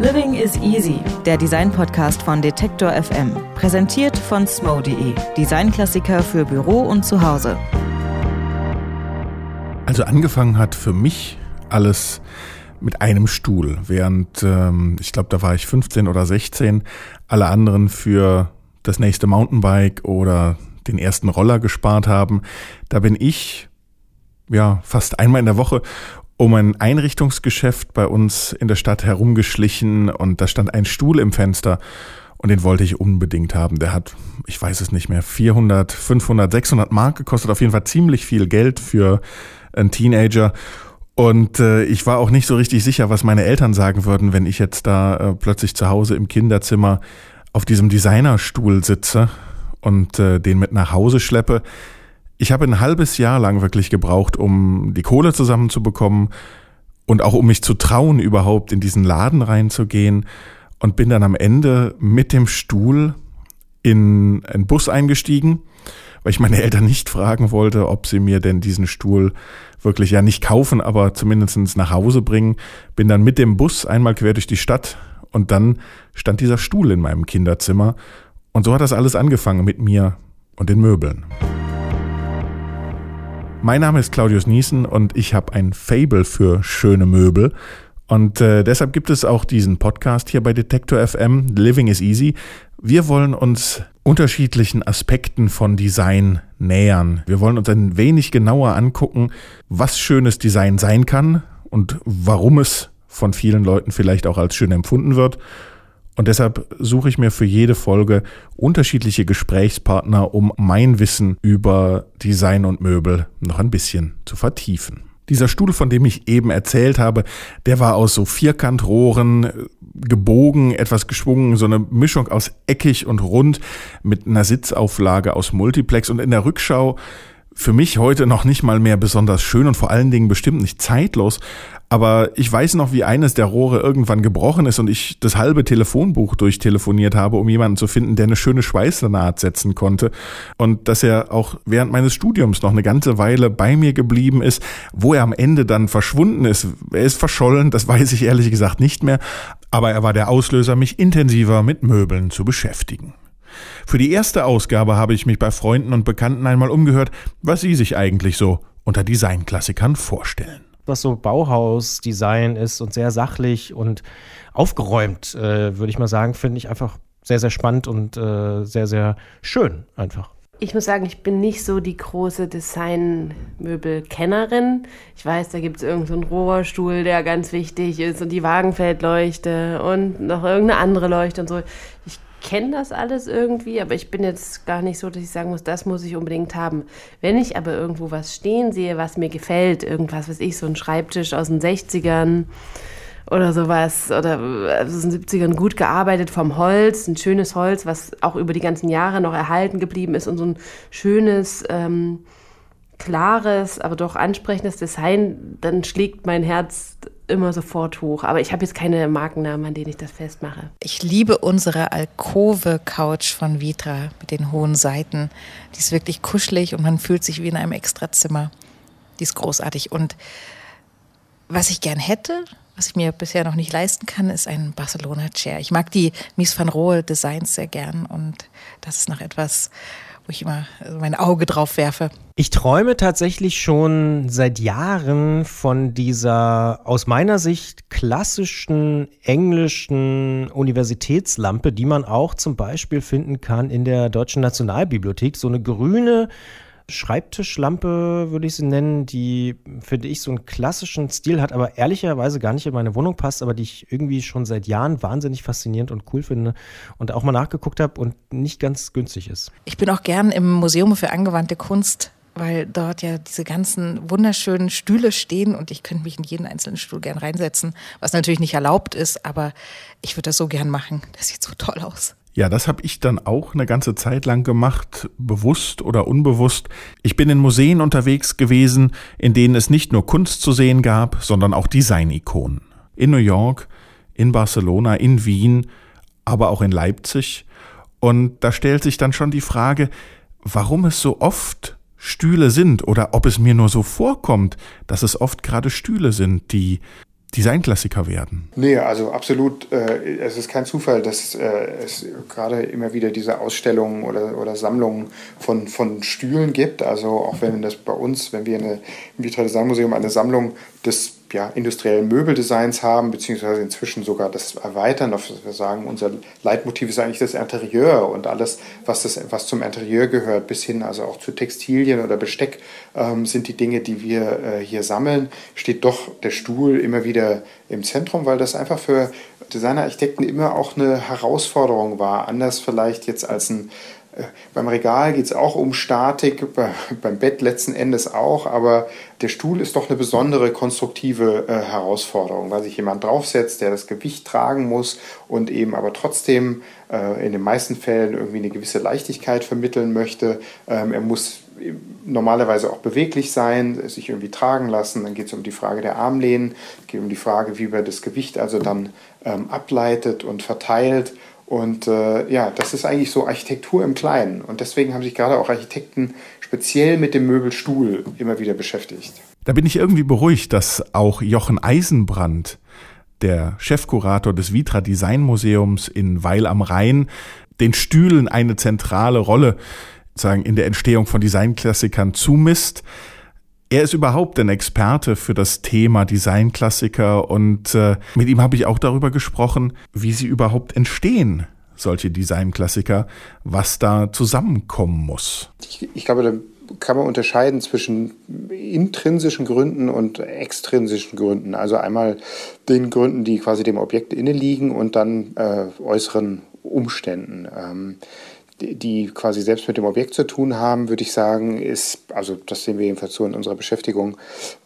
Living is Easy, der Design-Podcast von Detektor FM. Präsentiert von smo.de, Designklassiker für Büro und Zuhause. Also angefangen hat für mich alles mit einem Stuhl, während ähm, ich glaube, da war ich 15 oder 16, alle anderen für das nächste Mountainbike oder den ersten Roller gespart haben. Da bin ich ja fast einmal in der Woche um ein Einrichtungsgeschäft bei uns in der Stadt herumgeschlichen und da stand ein Stuhl im Fenster und den wollte ich unbedingt haben. Der hat, ich weiß es nicht mehr, 400, 500, 600 Mark gekostet, auf jeden Fall ziemlich viel Geld für einen Teenager. Und äh, ich war auch nicht so richtig sicher, was meine Eltern sagen würden, wenn ich jetzt da äh, plötzlich zu Hause im Kinderzimmer auf diesem Designerstuhl sitze und äh, den mit nach Hause schleppe. Ich habe ein halbes Jahr lang wirklich gebraucht, um die Kohle zusammenzubekommen und auch um mich zu trauen, überhaupt in diesen Laden reinzugehen und bin dann am Ende mit dem Stuhl in einen Bus eingestiegen, weil ich meine Eltern nicht fragen wollte, ob sie mir denn diesen Stuhl wirklich ja nicht kaufen, aber zumindest nach Hause bringen. Bin dann mit dem Bus einmal quer durch die Stadt und dann stand dieser Stuhl in meinem Kinderzimmer. Und so hat das alles angefangen mit mir und den Möbeln. Mein Name ist Claudius Niesen und ich habe ein Fable für schöne Möbel. Und äh, deshalb gibt es auch diesen Podcast hier bei Detektor FM, Living is Easy. Wir wollen uns unterschiedlichen Aspekten von Design nähern. Wir wollen uns ein wenig genauer angucken, was schönes Design sein kann und warum es von vielen Leuten vielleicht auch als schön empfunden wird. Und deshalb suche ich mir für jede Folge unterschiedliche Gesprächspartner, um mein Wissen über Design und Möbel noch ein bisschen zu vertiefen. Dieser Stuhl, von dem ich eben erzählt habe, der war aus so Vierkantrohren gebogen, etwas geschwungen, so eine Mischung aus eckig und rund mit einer Sitzauflage aus Multiplex und in der Rückschau für mich heute noch nicht mal mehr besonders schön und vor allen Dingen bestimmt nicht zeitlos. Aber ich weiß noch, wie eines der Rohre irgendwann gebrochen ist und ich das halbe Telefonbuch durchtelefoniert habe, um jemanden zu finden, der eine schöne Schweißnaht setzen konnte. Und dass er auch während meines Studiums noch eine ganze Weile bei mir geblieben ist, wo er am Ende dann verschwunden ist. Er ist verschollen, das weiß ich ehrlich gesagt nicht mehr. Aber er war der Auslöser, mich intensiver mit Möbeln zu beschäftigen. Für die erste Ausgabe habe ich mich bei Freunden und Bekannten einmal umgehört, was sie sich eigentlich so unter Designklassikern vorstellen. Was so Bauhaus-Design ist und sehr sachlich und aufgeräumt, äh, würde ich mal sagen, finde ich einfach sehr, sehr spannend und äh, sehr, sehr schön einfach. Ich muss sagen, ich bin nicht so die große Designmöbel-Kennerin. Ich weiß, da gibt es irgendeinen so Rohrstuhl, der ganz wichtig ist und die Wagenfeldleuchte und noch irgendeine andere Leuchte und so. Ich kenne das alles irgendwie, aber ich bin jetzt gar nicht so, dass ich sagen muss, das muss ich unbedingt haben. Wenn ich aber irgendwo was stehen sehe, was mir gefällt, irgendwas, was ich, so ein Schreibtisch aus den 60ern oder sowas, oder aus den 70ern gut gearbeitet vom Holz, ein schönes Holz, was auch über die ganzen Jahre noch erhalten geblieben ist und so ein schönes, ähm, klares, aber doch ansprechendes Design, dann schlägt mein Herz immer sofort hoch. Aber ich habe jetzt keine Markennamen, an denen ich das festmache. Ich liebe unsere Alkove-Couch von Vitra mit den hohen Seiten. Die ist wirklich kuschelig und man fühlt sich wie in einem Extrazimmer. Die ist großartig. Und was ich gern hätte, was ich mir bisher noch nicht leisten kann, ist ein Barcelona-Chair. Ich mag die Mies van Rohe Designs sehr gern und das ist noch etwas, wo ich immer mein Auge drauf werfe. Ich träume tatsächlich schon seit Jahren von dieser aus meiner Sicht klassischen englischen Universitätslampe, die man auch zum Beispiel finden kann in der Deutschen Nationalbibliothek. So eine grüne Schreibtischlampe, würde ich sie nennen, die, finde ich, so einen klassischen Stil hat, aber ehrlicherweise gar nicht in meine Wohnung passt, aber die ich irgendwie schon seit Jahren wahnsinnig faszinierend und cool finde und auch mal nachgeguckt habe und nicht ganz günstig ist. Ich bin auch gern im Museum für angewandte Kunst weil dort ja diese ganzen wunderschönen Stühle stehen und ich könnte mich in jeden einzelnen Stuhl gern reinsetzen, was natürlich nicht erlaubt ist, aber ich würde das so gern machen. Das sieht so toll aus. Ja, das habe ich dann auch eine ganze Zeit lang gemacht, bewusst oder unbewusst. Ich bin in Museen unterwegs gewesen, in denen es nicht nur Kunst zu sehen gab, sondern auch Design-Ikonen. In New York, in Barcelona, in Wien, aber auch in Leipzig. Und da stellt sich dann schon die Frage, warum es so oft Stühle sind oder ob es mir nur so vorkommt, dass es oft gerade Stühle sind, die Designklassiker werden? Nee, also absolut. Äh, es ist kein Zufall, dass äh, es gerade immer wieder diese Ausstellungen oder, oder Sammlungen von, von Stühlen gibt. Also auch wenn das bei uns, wenn wir eine, im Vitra Design Museum eine Sammlung des ja, industriellen Möbeldesigns haben, beziehungsweise inzwischen sogar das erweitern. Auf, wir sagen, unser Leitmotiv ist eigentlich das Interieur und alles, was, das, was zum Interieur gehört, bis hin also auch zu Textilien oder Besteck, ähm, sind die Dinge, die wir äh, hier sammeln. Steht doch der Stuhl immer wieder im Zentrum, weil das einfach für Designerarchitekten immer auch eine Herausforderung war. Anders vielleicht jetzt als ein beim Regal geht es auch um Statik, beim Bett letzten Endes auch, aber der Stuhl ist doch eine besondere konstruktive äh, Herausforderung, weil sich jemand draufsetzt, der das Gewicht tragen muss und eben aber trotzdem äh, in den meisten Fällen irgendwie eine gewisse Leichtigkeit vermitteln möchte. Ähm, er muss normalerweise auch beweglich sein, sich irgendwie tragen lassen. Dann geht es um die Frage der Armlehnen, geht um die Frage, wie man das Gewicht also dann ähm, ableitet und verteilt. Und äh, ja, das ist eigentlich so Architektur im Kleinen. Und deswegen haben sich gerade auch Architekten speziell mit dem Möbelstuhl immer wieder beschäftigt. Da bin ich irgendwie beruhigt, dass auch Jochen Eisenbrand, der Chefkurator des Vitra Design Museums in Weil am Rhein, den Stühlen eine zentrale Rolle sagen, in der Entstehung von Designklassikern zumisst. Er ist überhaupt ein Experte für das Thema Designklassiker und äh, mit ihm habe ich auch darüber gesprochen, wie sie überhaupt entstehen, solche Designklassiker, was da zusammenkommen muss. Ich, ich glaube, da kann man unterscheiden zwischen intrinsischen Gründen und extrinsischen Gründen. Also einmal den Gründen, die quasi dem Objekt inne liegen und dann äh, äußeren Umständen. Ähm, die quasi selbst mit dem Objekt zu tun haben, würde ich sagen, ist, also das sehen wir jedenfalls so in unserer Beschäftigung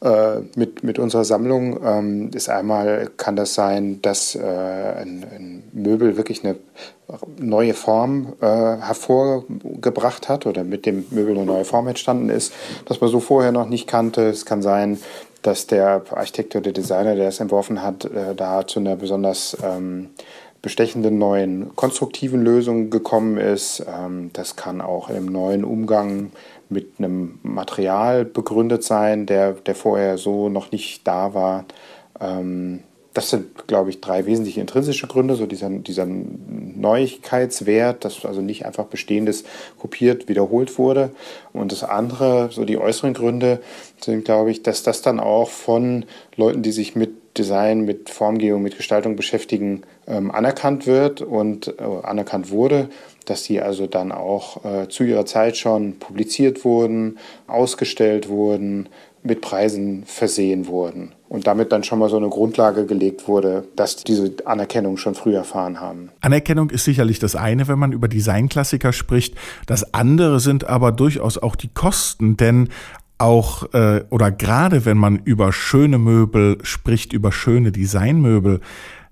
äh, mit, mit unserer Sammlung, ähm, ist einmal, kann das sein, dass äh, ein, ein, Möbel wirklich eine neue Form äh, hervorgebracht hat oder mit dem Möbel eine neue Form entstanden ist, dass man so vorher noch nicht kannte. Es kann sein, dass der Architekt oder der Designer, der es entworfen hat, äh, da zu einer besonders ähm, bestechenden neuen konstruktiven Lösungen gekommen ist. Ähm, das kann auch im neuen Umgang mit einem Material begründet sein, der, der vorher so noch nicht da war. Ähm, das sind, glaube ich, drei wesentliche intrinsische Gründe, so dieser, dieser Neuigkeitswert, dass also nicht einfach Bestehendes kopiert, wiederholt wurde. Und das andere, so die äußeren Gründe, sind, glaube ich, dass das dann auch von Leuten, die sich mit Design, mit Formgebung, mit Gestaltung beschäftigen, ähm, anerkannt wird und äh, anerkannt wurde, dass sie also dann auch äh, zu ihrer Zeit schon publiziert wurden, ausgestellt wurden, mit Preisen versehen wurden und damit dann schon mal so eine Grundlage gelegt wurde, dass diese Anerkennung schon früh erfahren haben. Anerkennung ist sicherlich das eine, wenn man über Designklassiker spricht. Das andere sind aber durchaus auch die Kosten, denn auch äh, oder gerade wenn man über schöne Möbel spricht, über schöne Designmöbel,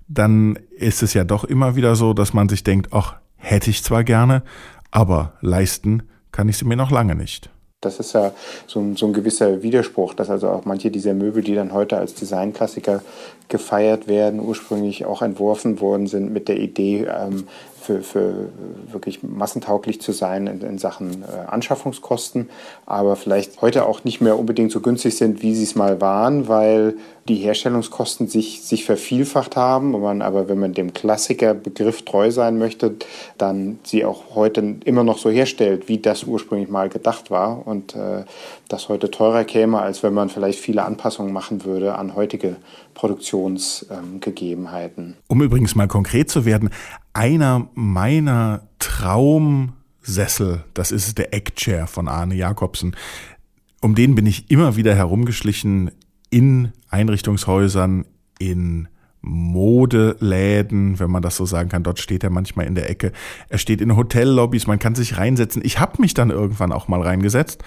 dann ist es ja doch immer wieder so, dass man sich denkt, ach, hätte ich zwar gerne, aber leisten kann ich sie mir noch lange nicht. Das ist ja so ein, so ein gewisser Widerspruch, dass also auch manche dieser Möbel, die dann heute als Designklassiker gefeiert werden, ursprünglich auch entworfen worden sind mit der Idee, ähm, für, für wirklich massentauglich zu sein in, in Sachen äh, Anschaffungskosten, aber vielleicht heute auch nicht mehr unbedingt so günstig sind, wie sie es mal waren, weil die Herstellungskosten sich, sich vervielfacht haben. Und man aber, wenn man dem Klassikerbegriff treu sein möchte, dann sie auch heute immer noch so herstellt, wie das ursprünglich mal gedacht war und äh, das heute teurer käme, als wenn man vielleicht viele Anpassungen machen würde an heutige Produktionsgegebenheiten. Ähm, um übrigens mal konkret zu werden, einer meiner Traumsessel, das ist der Eckchair von Arne Jakobsen. Um den bin ich immer wieder herumgeschlichen in Einrichtungshäusern, in Modeläden, wenn man das so sagen kann. Dort steht er manchmal in der Ecke. Er steht in Hotellobbys, man kann sich reinsetzen. Ich habe mich dann irgendwann auch mal reingesetzt.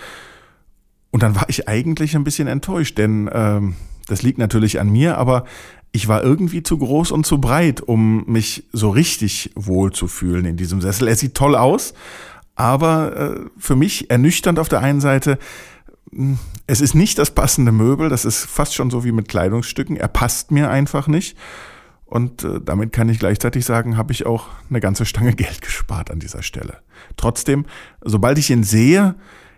Und dann war ich eigentlich ein bisschen enttäuscht, denn ähm, das liegt natürlich an mir, aber ich war irgendwie zu groß und zu breit, um mich so richtig wohl zu fühlen in diesem Sessel. Er sieht toll aus, aber äh, für mich ernüchternd auf der einen Seite. Hm, es ist nicht das passende Möbel, das ist fast schon so wie mit Kleidungsstücken. Er passt mir einfach nicht. Und äh, damit kann ich gleichzeitig sagen, habe ich auch eine ganze Stange Geld gespart an dieser Stelle. Trotzdem, sobald ich ihn sehe,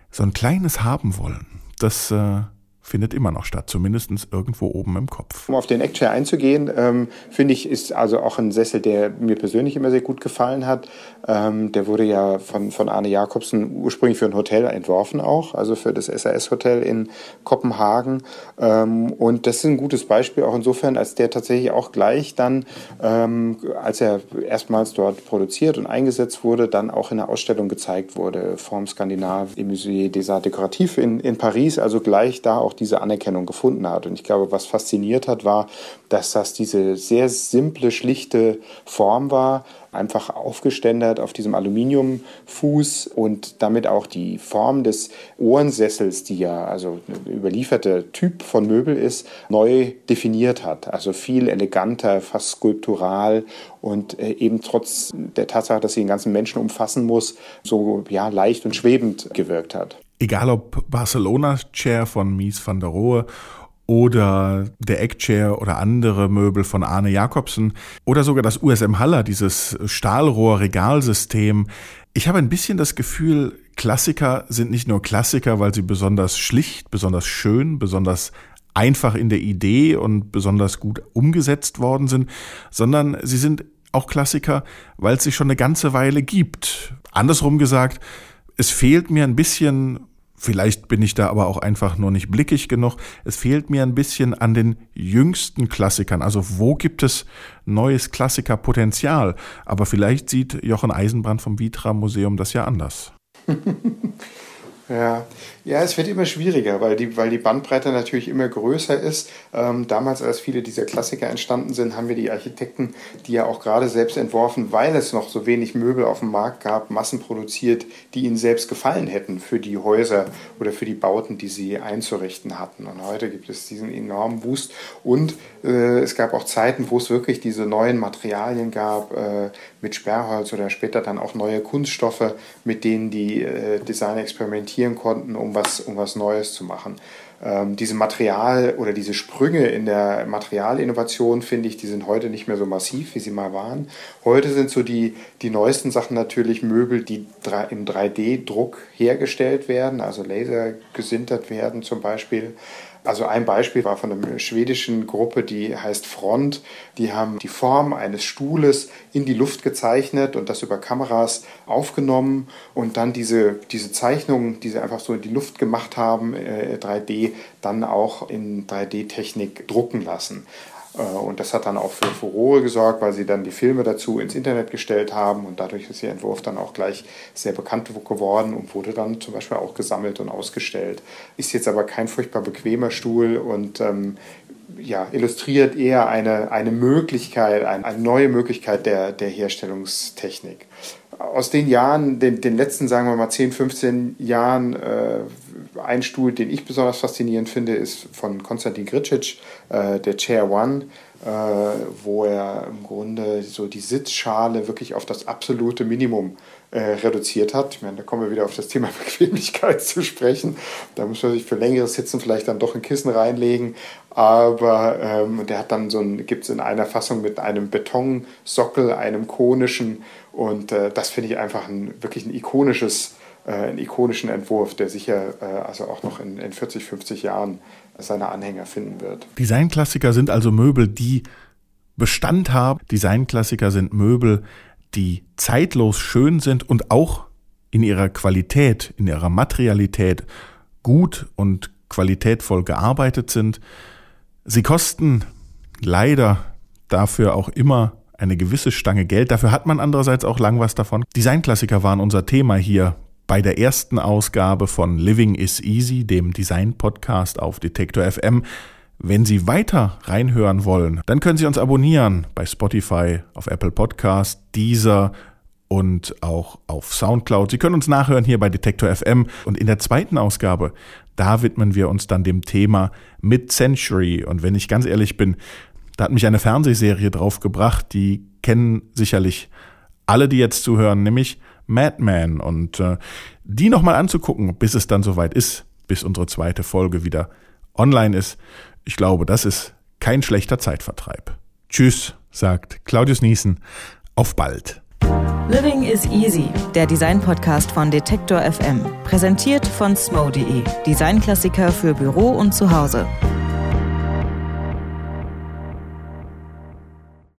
so ein kleines haben wollen, das äh, findet immer noch statt, zumindest irgendwo oben im Kopf. Um auf den Eckchair einzugehen, ähm, finde ich, ist also auch ein Sessel, der mir persönlich immer sehr gut gefallen hat. Ähm, der wurde ja von, von Arne Jakobsen ursprünglich für ein Hotel entworfen auch, also für das SAS-Hotel in Kopenhagen. Ähm, und das ist ein gutes Beispiel auch insofern, als der tatsächlich auch gleich dann, ähm, als er erstmals dort produziert und eingesetzt wurde, dann auch in der Ausstellung gezeigt wurde, Form Skandinav im Musée des Arts Décoratifs in, in Paris, also gleich da auch diese Anerkennung gefunden hat. Und ich glaube, was fasziniert hat, war, dass das diese sehr simple, schlichte Form war, einfach aufgeständert auf diesem Aluminiumfuß und damit auch die Form des Ohrensessels, die ja also ein überlieferter Typ von Möbel ist, neu definiert hat. Also viel eleganter, fast skulptural und äh, eben trotz der Tatsache, dass sie den ganzen Menschen umfassen muss, so ja leicht und schwebend gewirkt hat. Egal ob Barcelona Chair von Mies van der Rohe oder der Eckchair oder andere Möbel von Arne Jakobsen oder sogar das USM Haller, dieses Stahlrohr-Regalsystem. Ich habe ein bisschen das Gefühl, Klassiker sind nicht nur Klassiker, weil sie besonders schlicht, besonders schön, besonders einfach in der Idee und besonders gut umgesetzt worden sind, sondern sie sind auch Klassiker, weil es sie schon eine ganze Weile gibt. Andersrum gesagt, es fehlt mir ein bisschen Vielleicht bin ich da aber auch einfach nur nicht blickig genug. Es fehlt mir ein bisschen an den jüngsten Klassikern. Also wo gibt es neues Klassikerpotenzial? Aber vielleicht sieht Jochen Eisenbrand vom Vitra Museum das ja anders. Ja. ja, es wird immer schwieriger, weil die, weil die Bandbreite natürlich immer größer ist. Ähm, damals, als viele dieser Klassiker entstanden sind, haben wir die Architekten, die ja auch gerade selbst entworfen, weil es noch so wenig Möbel auf dem Markt gab, Massen produziert, die ihnen selbst gefallen hätten für die Häuser oder für die Bauten, die sie einzurichten hatten. Und heute gibt es diesen enormen Boost. Und äh, es gab auch Zeiten, wo es wirklich diese neuen Materialien gab, äh, mit Sperrholz oder später dann auch neue Kunststoffe, mit denen die äh, Designer experimentieren experimentieren konnten, um was, um was Neues zu machen. Ähm, diese Material- oder diese Sprünge in der Materialinnovation, finde ich, die sind heute nicht mehr so massiv, wie sie mal waren. Heute sind so die, die neuesten Sachen natürlich Möbel, die im 3D-Druck hergestellt werden, also Laser gesintert werden zum Beispiel. Also ein Beispiel war von einer schwedischen Gruppe, die heißt Front. Die haben die Form eines Stuhles in die Luft gezeichnet und das über Kameras aufgenommen und dann diese, diese Zeichnungen, die sie einfach so in die Luft gemacht haben, äh, 3D, dann auch in 3D-Technik drucken lassen. Äh, und das hat dann auch für Furore gesorgt, weil sie dann die Filme dazu ins Internet gestellt haben und dadurch ist ihr Entwurf dann auch gleich sehr bekannt geworden und wurde dann zum Beispiel auch gesammelt und ausgestellt. Ist jetzt aber kein furchtbar bequemer Stuhl und ähm, ja, illustriert eher eine, eine Möglichkeit, eine, eine neue Möglichkeit der, der Herstellungstechnik. Aus den Jahren, den, den letzten, sagen wir mal, 10, 15 Jahren, äh, ein Stuhl, den ich besonders faszinierend finde, ist von Konstantin Gricic, äh, der Chair One, äh, wo er im Grunde so die Sitzschale wirklich auf das absolute Minimum äh, reduziert hat. Ich meine, da kommen wir wieder auf das Thema Bequemlichkeit zu sprechen. Da muss man sich für längeres Sitzen vielleicht dann doch ein Kissen reinlegen. Aber ähm, der hat dann so ein, gibt es in einer Fassung mit einem Betonsockel, einem konischen. Und äh, das finde ich einfach ein, wirklich ein ikonisches äh, einen ikonischen Entwurf, der sicher äh, also auch noch in, in 40, 50 Jahren seine Anhänger finden wird. Designklassiker sind also Möbel, die Bestand haben. Designklassiker sind Möbel, die zeitlos schön sind und auch in ihrer Qualität, in ihrer Materialität gut und qualitätvoll gearbeitet sind. Sie kosten leider dafür auch immer eine gewisse Stange Geld. Dafür hat man andererseits auch lang was davon. Designklassiker waren unser Thema hier bei der ersten Ausgabe von Living is Easy, dem Design-Podcast auf Detektor FM. Wenn Sie weiter reinhören wollen, dann können Sie uns abonnieren bei Spotify, auf Apple Podcast, Deezer und auch auf Soundcloud. Sie können uns nachhören hier bei Detektor FM und in der zweiten Ausgabe, da widmen wir uns dann dem Thema Mid-Century. Und wenn ich ganz ehrlich bin, da hat mich eine Fernsehserie drauf gebracht, die kennen sicherlich alle, die jetzt zuhören, nämlich Madman und äh, die nochmal anzugucken, bis es dann soweit ist, bis unsere zweite Folge wieder online ist. Ich glaube, das ist kein schlechter Zeitvertreib. Tschüss, sagt Claudius Niesen. Auf bald. Living is Easy, der Design-Podcast von Detektor FM. Präsentiert von smo.de, Designklassiker für Büro und Zuhause.